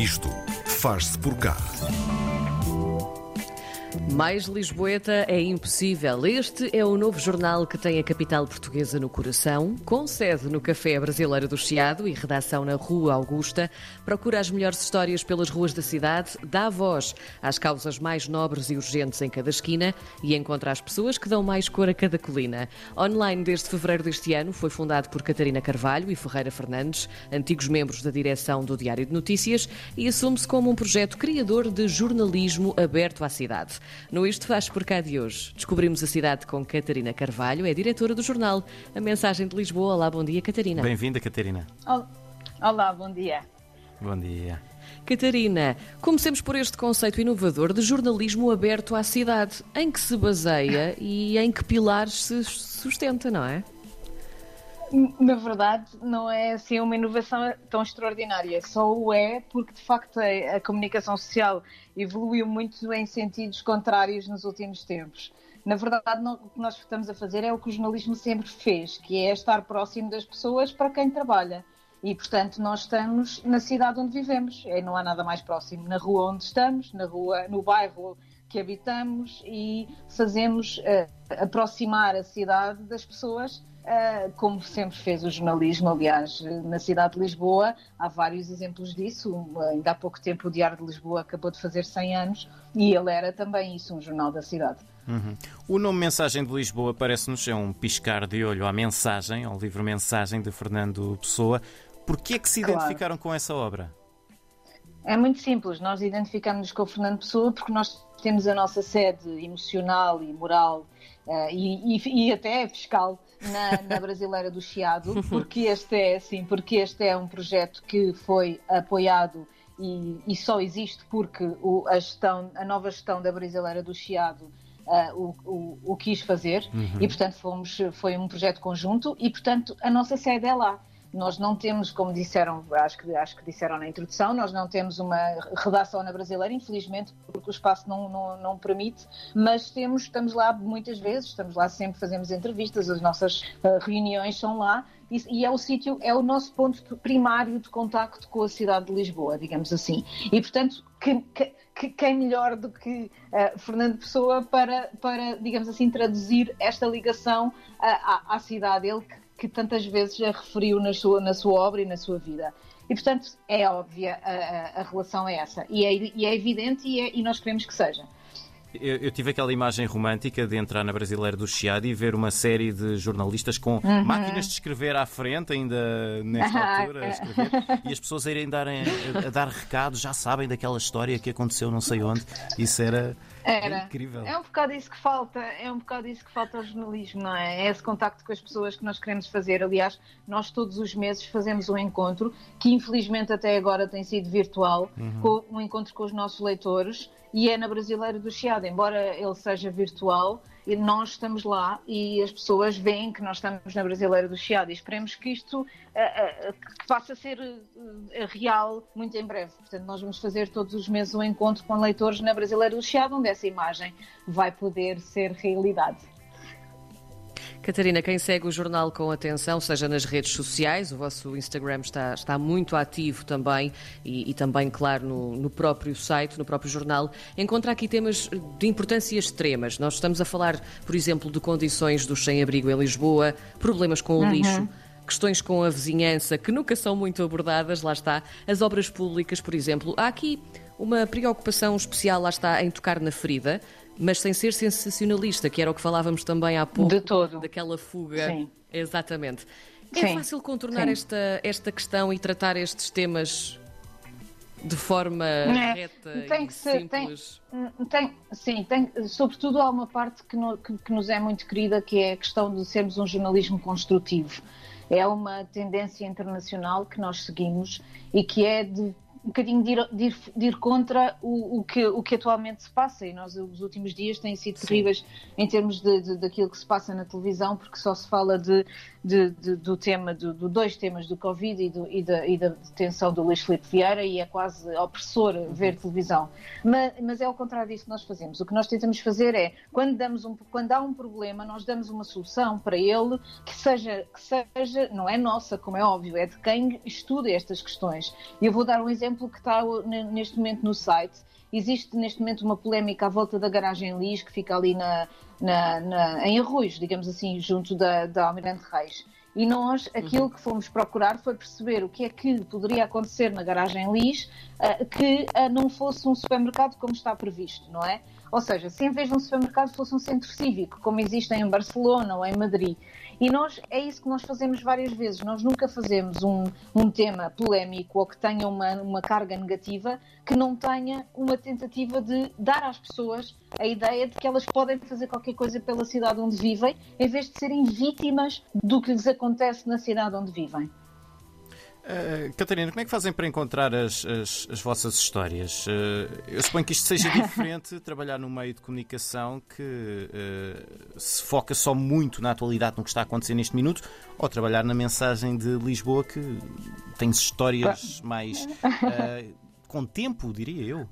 Isto faz-se por cá. Mais Lisboeta é impossível. Este é o novo jornal que tem a capital portuguesa no coração, com sede no Café Brasileiro do Chiado e redação na Rua Augusta. Procura as melhores histórias pelas ruas da cidade, dá voz às causas mais nobres e urgentes em cada esquina e encontra as pessoas que dão mais cor a cada colina. Online desde fevereiro deste ano, foi fundado por Catarina Carvalho e Ferreira Fernandes, antigos membros da direção do Diário de Notícias, e assume-se como um projeto criador de jornalismo aberto à cidade. No Isto Faz Por Cá de hoje, descobrimos a cidade com Catarina Carvalho, é diretora do jornal A Mensagem de Lisboa. Olá, bom dia, Catarina. Bem-vinda, Catarina. Olá, bom dia. Bom dia. Catarina, comecemos por este conceito inovador de jornalismo aberto à cidade. Em que se baseia e em que pilares se sustenta, não é? Na verdade, não é assim uma inovação tão extraordinária. Só o é porque, de facto, a, a comunicação social evoluiu muito em sentidos contrários nos últimos tempos. Na verdade, não, o que nós estamos a fazer é o que o jornalismo sempre fez, que é estar próximo das pessoas para quem trabalha. E, portanto, nós estamos na cidade onde vivemos. E não há nada mais próximo. Na rua onde estamos, na rua, no bairro que habitamos e fazemos uh, aproximar a cidade das pessoas Uh, como sempre fez o jornalismo, aliás, na cidade de Lisboa, há vários exemplos disso. Ainda há pouco tempo o Diário de Lisboa acabou de fazer 100 anos e ele era também isso, um jornal da cidade. Uhum. O nome Mensagem de Lisboa parece-nos é um piscar de olho à mensagem, ao livro Mensagem de Fernando Pessoa. Por que é que se identificaram claro. com essa obra? É muito simples, nós identificamos-nos com o Fernando Pessoa porque nós temos a nossa sede emocional e moral uh, e, e, e, até fiscal na, na Brasileira do Chiado, porque este é assim, porque este é um projeto que foi apoiado e, e só existe porque o, a, gestão, a nova gestão da Brasileira do Chiado Uh, o, o, o, quis fazer uhum. e portanto fomos, foi um projeto conjunto e portanto a nossa sede é lá. Nós não temos, como disseram, acho que, acho que disseram na introdução, nós não temos uma redação na brasileira, infelizmente, porque o espaço não, não, não permite, mas temos, estamos lá muitas vezes, estamos lá sempre, fazemos entrevistas, as nossas uh, reuniões são lá e, é o sítio, é o nosso ponto primário de contacto com a cidade de Lisboa, digamos assim. E, portanto, que, que, quem melhor do que uh, Fernando Pessoa para, para, digamos assim, traduzir esta ligação uh, à, à, cidade. Ele que que tantas vezes a referiu na sua, na sua obra e na sua vida. E, portanto, é óbvia a, a, a relação é essa. E é, e é evidente e, é, e nós queremos que seja. Eu, eu, tive aquela imagem romântica de entrar na Brasileira do Chiado e ver uma série de jornalistas com uhum. máquinas de escrever à frente, ainda nesta altura, escrever, e as pessoas irem darem, a, a, dar recados, já sabem daquela história que aconteceu não sei onde. Isso era, era. incrível. É um bocado isso que falta, é um bocado isso que falta ao jornalismo, não é? É esse contacto com as pessoas que nós queremos fazer. Aliás, nós todos os meses fazemos um encontro, que infelizmente até agora tem sido virtual, uhum. um encontro com os nossos leitores e é na Brasileira do Chiado, embora ele seja virtual, nós estamos lá e as pessoas veem que nós estamos na Brasileira do Chiado e esperemos que isto uh, uh, passe a ser uh, real muito em breve. Portanto, nós vamos fazer todos os meses um encontro com leitores na Brasileira do Chiado, onde essa imagem vai poder ser realidade. Catarina, quem segue o jornal com atenção, seja nas redes sociais, o vosso Instagram está, está muito ativo também e, e também, claro, no, no, próprio site, no próprio jornal, encontra aqui temas de importância extremas. Nós estamos a falar, por exemplo, de condições do sem-abrigo em Lisboa, problemas com o uhum. lixo questões com a vizinhança que nunca são muito abordadas, lá está, as obras públicas, por exemplo. Há aqui uma preocupação especial, lá está, em tocar na ferida, mas sem ser sensacionalista, que era o que falávamos também há pouco. De todo. Daquela fuga. Sim. Exatamente. É sim. fácil contornar esta, esta questão e tratar estes temas de forma é, reta tem que ser, simples? Tem, tem, sim, tem, sobretudo há uma parte que, no, que, que, nos é muito querida, que é a questão de sermos um jornalismo construtivo. É uma tendência internacional que nós seguimos e que é de um bocadinho de ir, de ir, de ir contra o, o, que, o que atualmente se passa. E nós, os últimos dias, têm sido Sim. terríveis em termos de, de, daquilo que se passa na televisão, porque só se fala de de, de, do tema, do, do, dois temas do Covid e, do, e, da, e, da, detenção do Luís Filipe Vieira e é quase opressor ver televisão. Mas, mas, é ao contrário disso que nós fazemos. O que nós tentamos fazer é, quando, damos um, quando há um problema, nós damos uma solução para ele que seja, que seja, não é nossa, como é óbvio, é de quem estuda estas questões. Eu vou dar um exemplo que está neste momento no site. Existe neste momento uma polémica à volta da garagem Lis, que fica ali na, na, na, em Arroios, digamos assim, junto da, da Almirante Reis. E nós, aquilo uhum. que fomos procurar foi perceber o que é que poderia acontecer na garagem Lis uh, que uh, não fosse um supermercado como está previsto, não é? Ou seja, se em vez de um supermercado fosse um centro cívico, como existe em Barcelona ou em Madrid. E nós, é isso que nós fazemos várias vezes. Nós nunca fazemos um, um tema polémico ou que tenha uma, uma carga negativa que não tenha uma tentativa de dar às pessoas a ideia de que elas podem fazer qualquer coisa pela cidade onde vivem, em vez de serem vítimas do que lhes acontece na cidade onde vivem. Uh, Catarina, como é que fazem para encontrar as, as, as vossas histórias? Uh, eu suponho que isto seja diferente trabalhar no meio de comunicação que uh, se foca só muito na atualidade, no que está acontecendo neste minuto, ou trabalhar na mensagem de Lisboa que tem histórias mais com tempo, diria eu.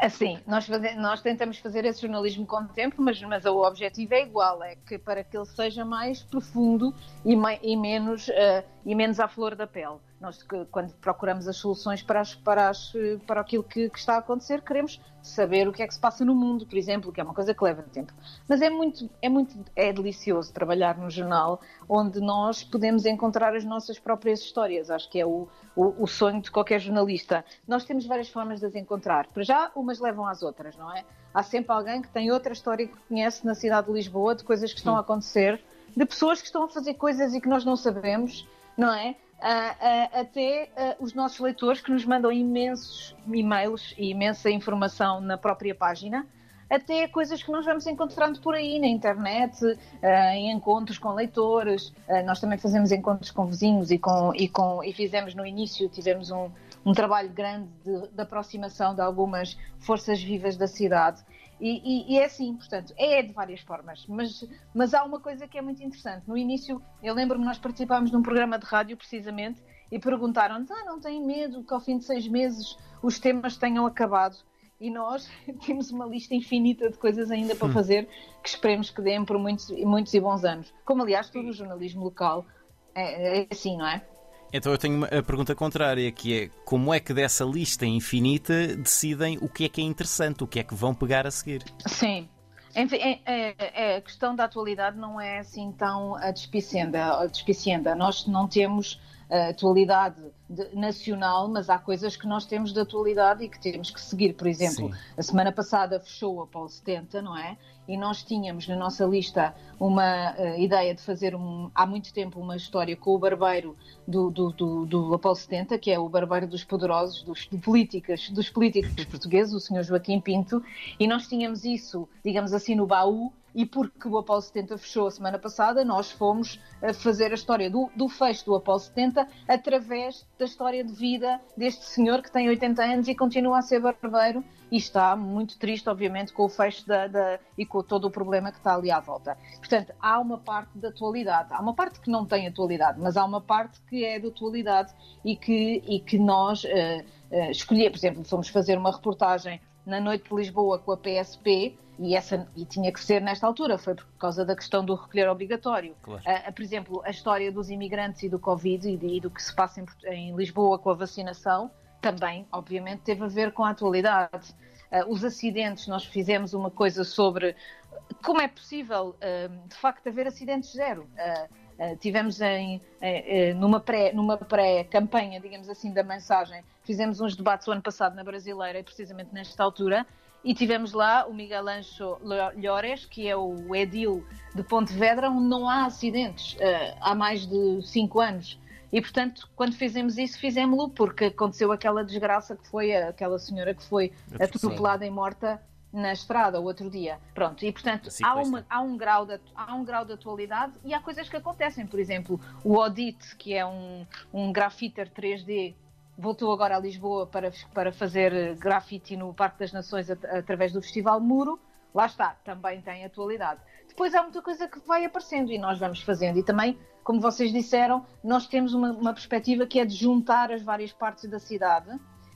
Assim, nós, fazemos, nós tentamos fazer esse jornalismo com tempo, mas, mas o objetivo é igual, é que para que ele seja mais profundo e, e menos, uh, e menos à flor da pele. Nós, quando procuramos as soluções para, as, para, as, para aquilo que, que, está a acontecer, queremos saber o que é que se passa no mundo, por exemplo, que é uma coisa que leva tempo. Mas é muito, é muito é delicioso trabalhar no jornal onde nós podemos encontrar as nossas próprias histórias. Acho que é o, o, o sonho de qualquer jornalista. Nós temos várias formas de as encontrar. Para já, umas levam às outras, não é? Há sempre alguém que tem outra história que conhece na cidade de Lisboa, de coisas que estão a acontecer, de pessoas que estão a fazer coisas e que nós não sabemos, não é? uh, até uh, os nossos leitores que nos mandam imensos e-mails e imensa informação na própria página, até coisas que nós vamos encontrando por aí na internet, uh, em encontros com leitores. nós também fazemos encontros com vizinhos e, com, e, com, e fizemos no início, tivemos um, um trabalho grande de, de aproximação de algumas forças vivas da cidade. E, e, e, é assim, portanto, é de várias formas, mas, mas há uma coisa que é muito interessante. No início, eu lembro-me, nós participámos num programa de rádio, precisamente, e perguntaram-nos: ah, não têm medo que ao fim de seis meses os temas tenham acabado? E nós temos uma lista infinita de coisas ainda para hum. fazer que esperemos que deem por muitos, muitos e bons anos. Como, aliás, todo o jornalismo local é, é assim, não é? Então eu tenho a pergunta contrária, que é como é que dessa lista infinita decidem o que é que é interessante, o que é que vão pegar a seguir? Sim. Enfim, é, é, é, a questão da atualidade não é assim tão despicienda. despicienda. Nós não temos atualidade de, nacional, mas há coisas que nós temos de atualidade e que temos que seguir. Por exemplo, Sim. a semana passada fechou a Apolo 70, não é? E nós tínhamos na nossa lista uma uh, ideia de fazer um, há muito tempo uma história com o barbeiro do, do, do, do Apolo 70, que é o barbeiro dos poderosos, dos, do políticas, dos políticos portugueses, o senhor Joaquim Pinto, e nós tínhamos isso, digamos assim, no baú e porque o Apolo 70 fechou a semana passada, nós fomos a fazer a história do, do fecho do Apolo 70 através da história de vida deste senhor que tem 80 anos e continua a ser barbeiro e está muito triste, obviamente, com o fecho da, da, e com todo o problema que está ali à volta. Portanto, há uma parte da atualidade, há uma parte que não tem atualidade, mas há uma parte que é de atualidade e que, e que nós uh, uh. Por exemplo, fomos fazer uma reportagem na noite de Lisboa com a PSP e, essa, e tinha que ser nesta altura, foi por causa da questão do recolher obrigatório. Claro. Uh, por exemplo, a história dos imigrantes e do Covid e, de, e do que se passa em, em, Lisboa com a vacinação também, obviamente, teve a ver com a atualidade. Uh, os acidentes, nós fizemos uma coisa sobre como é possível, uh, de facto, haver acidentes zero. tivemos em, numa pré-campanha, numa pré digamos assim, da mensagem, fizemos uns debates o ano passado na Brasileira e precisamente nesta altura, e tivemos lá o Miguel Ancho Llores, que é o edil de Pontevedra, onde não há acidentes uh, há mais de cinco anos. E, portanto, quando fizemos isso, fizemos-lo porque aconteceu aquela desgraça que foi aquela senhora que foi atropelada e morta na estrada o outro dia. Pronto, e portanto há, uma, há, um grau de, há um grau de atualidade e há coisas que acontecem. Por exemplo, o Audit, que é um, um grafiter 3D voltou agora a Lisboa para, para fazer grafite no Parque das Nações at através do Festival Muro. Lá está, também tem atualidade. depois há muita coisa que vai aparecendo e nós vamos fazendo. E também, como vocês disseram, nós temos uma, uma perspectiva que é de juntar as várias partes da cidade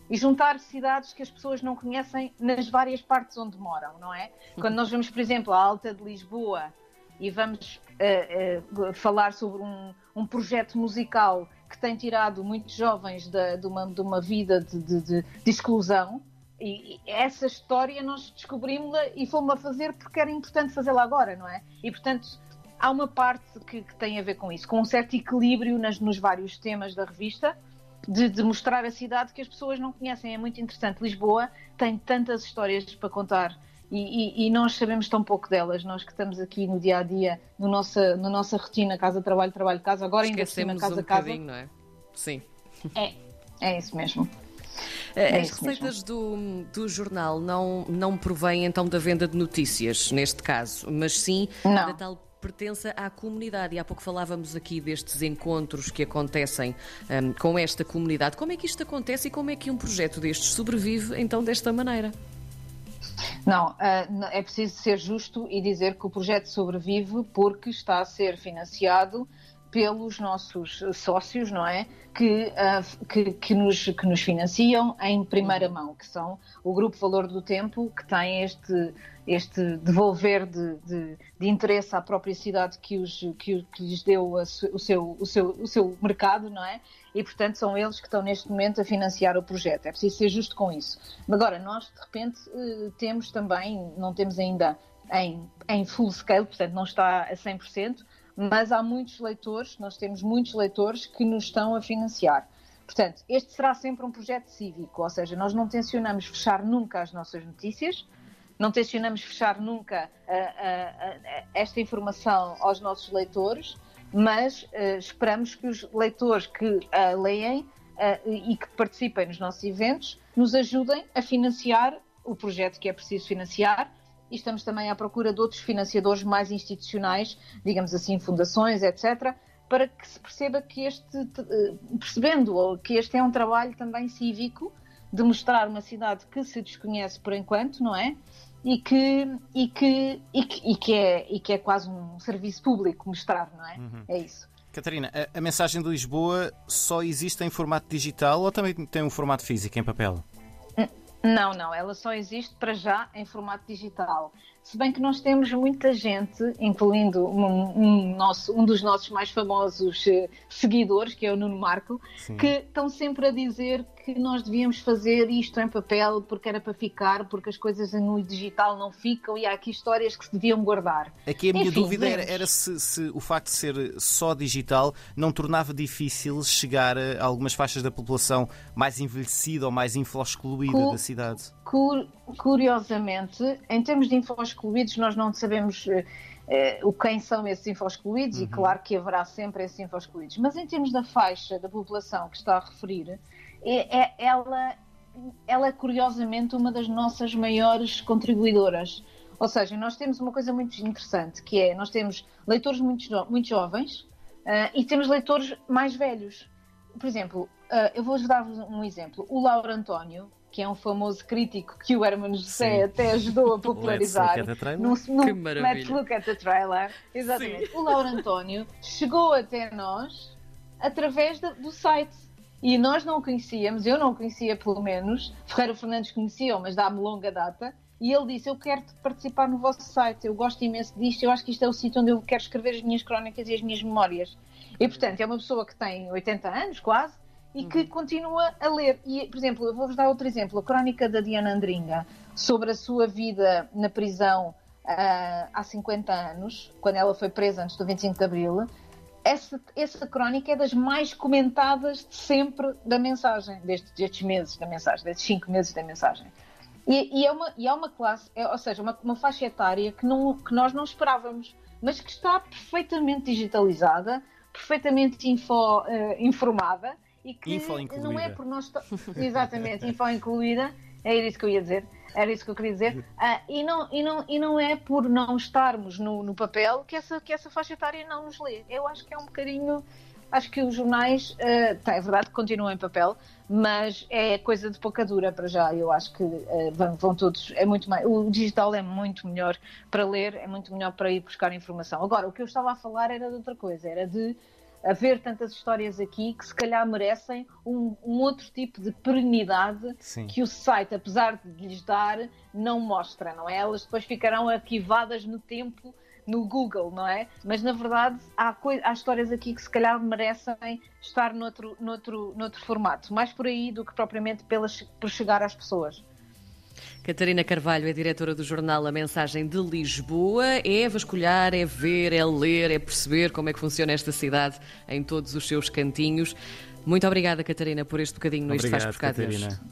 e juntar cidades que as pessoas não conhecem nas várias partes onde moram, não é? Quando nós vamos, por exemplo, à Alta de Lisboa e vamos uh, uh, falar sobre um, um, projeto musical que tem tirado muitos jovens de, de, uma, de uma, vida de, de, exclusão, e, essa história nós descobrimos-la e fomos a fazer porque era importante fazê-la agora, não é? E portanto há uma parte que, que, tem a ver com isso, com um certo equilíbrio nas, nos vários temas da revista, de, de, mostrar a cidade que as pessoas não conhecem. É muito interessante. Lisboa tem tantas histórias para contar. E, e, e, nós sabemos tão pouco delas, nós que estamos aqui no dia a dia, no nossa, na nossa rotina, casa, trabalho, trabalho, casa, agora ainda cima, casa, um casa. Não é? Sim. É, é isso mesmo. É As receitas do, do jornal não, não provêm então da venda de notícias, neste caso, mas sim não. da tal pertença à comunidade. E há pouco falávamos aqui destes encontros que acontecem um, com esta comunidade. Como é que isto acontece e como é que um projeto destes sobrevive então desta maneira? Não, uh, é preciso ser justo e dizer que o projeto sobrevive porque está a ser financiado pelos nossos sócios, não é? Que, uh, que, que, nos, que nos financiam em primeira mão, que são o Grupo Valor do Tempo, que tem este, este devolver de, de, de interesse à própria cidade que, os, que, que lhes deu a, o, seu, o, seu, o seu mercado, não é? E, portanto, são eles que estão neste momento a financiar o projeto. É preciso ser justo com isso. Agora, nós, de repente, eh, temos também, não temos ainda em, em full scale, portanto, não está a 100%, mas há muitos leitores, nós temos muitos leitores que nos estão a financiar. Portanto, este será sempre um projeto cívico, ou seja, nós não tencionamos fechar nunca as nossas notícias, não tencionamos fechar nunca uh, uh, uh, esta informação aos nossos leitores, mas esperamos que os leitores que a leem e que participem nos nossos eventos nos ajudem a financiar o projeto que é preciso financiar e estamos também à procura de outros financiadores mais institucionais, digamos assim, fundações, etc., para que se perceba que este, eh, percebendo que este é um trabalho também cívico, de mostrar uma cidade que se desconhece por enquanto, não é? E que, e que, e que, e que, é, e que é quase um serviço público mostrar, não é? Uhum. É isso. Catarina, a, a mensagem de Lisboa só existe em formato digital ou também tem um formato físico em papel? Não, não, ela só existe para já em formato digital. Se bem que nós temos muita gente, incluindo um, um, nosso, um dos nossos mais famosos uh, seguidores, que é o Nuno Marco, Sim. que estão sempre a dizer que nós devíamos fazer isto em papel porque era para ficar, porque as coisas no digital não ficam e há aqui histórias que se deviam guardar. Aqui a minha Enfim, dúvida era, era se, se, o facto de ser só digital não tornava difícil chegar a algumas faixas da população mais envelhecida ou mais info-excluída Cu da cidade. Cur curiosamente, em termos de info excluídos, nós não sabemos uh, o quem são esses info-excluídos, uhum. e claro que haverá sempre esses info-excluídos. Mas em termos da faixa da população que está a referir, é, é, ela, ela é curiosamente uma das nossas maiores contribuidoras. Ou seja, nós temos uma coisa muito interessante, que é, nós temos leitores muito, muito jovens uh, e temos leitores mais velhos. Por exemplo, uh, eu vou-vos dar um exemplo. O Lauro António, que é um famoso crítico que o Herman José até ajudou a popularizar. no, no Let's Look at the Trailer. Exatamente. Sim. O Lauro António chegou até nós através do site. E nós não conhecíamos, eu não conhecia pelo menos, Ferreira Fernandes conhecia, mas dá-me longa data, e ele disse: Eu quero participar no vosso site, eu gosto imenso disto, eu acho que isto é o sítio onde eu quero escrever as minhas crónicas e as minhas memórias. E portanto, é uma pessoa que tem 80 anos, quase, e que uhum. continua a ler. E, por exemplo, eu vou-vos dar outro exemplo: a crónica da Diana Andringa sobre a sua vida na prisão uh, há 50 anos, quando ela foi presa antes do 25 de Abril. Essa, essa crónica é das mais comentadas de sempre da mensagem, destes, destes meses da mensagem, destes cinco meses da mensagem. E, e, é, uma, e é uma classe, é, ou seja, uma, uma faixa etária que, não, que nós não esperávamos, mas que está perfeitamente digitalizada, perfeitamente info, uh, informada e que info não é por nós. Exatamente, info incluída, é isso que eu ia dizer. Era isso que eu queria dizer. Uh, e, não, e, não, e não é por não estarmos no, no papel que essa, que essa faixa etária não nos lê. Eu acho que é um bocadinho acho que os jornais, uh, tá, é verdade que continuam em papel, mas é coisa de pouca dura para já. Eu acho que uh, vão, vão, todos, é muito mais, o digital é muito melhor para ler, é muito melhor para ir buscar informação. Agora, o que eu estava a falar era de outra coisa, era de haver tantas histórias aqui que se calhar merecem um, um outro tipo de perenidade Sim. que o site, apesar de lhes dar, não mostra, não é? Elas depois ficarão arquivadas no tempo no Google, não é? Mas na verdade há, há histórias aqui que se calhar merecem estar noutro, noutro, noutro formato, mais por aí do que propriamente pelas, por chegar às pessoas. Catarina Carvalho é diretora do jornal A Mensagem de Lisboa. É vasculhar, é ver, é ler, é perceber como é que funciona esta cidade em todos os seus cantinhos. Muito obrigada, Catarina, por este bocadinho no Isto Faz Por Cá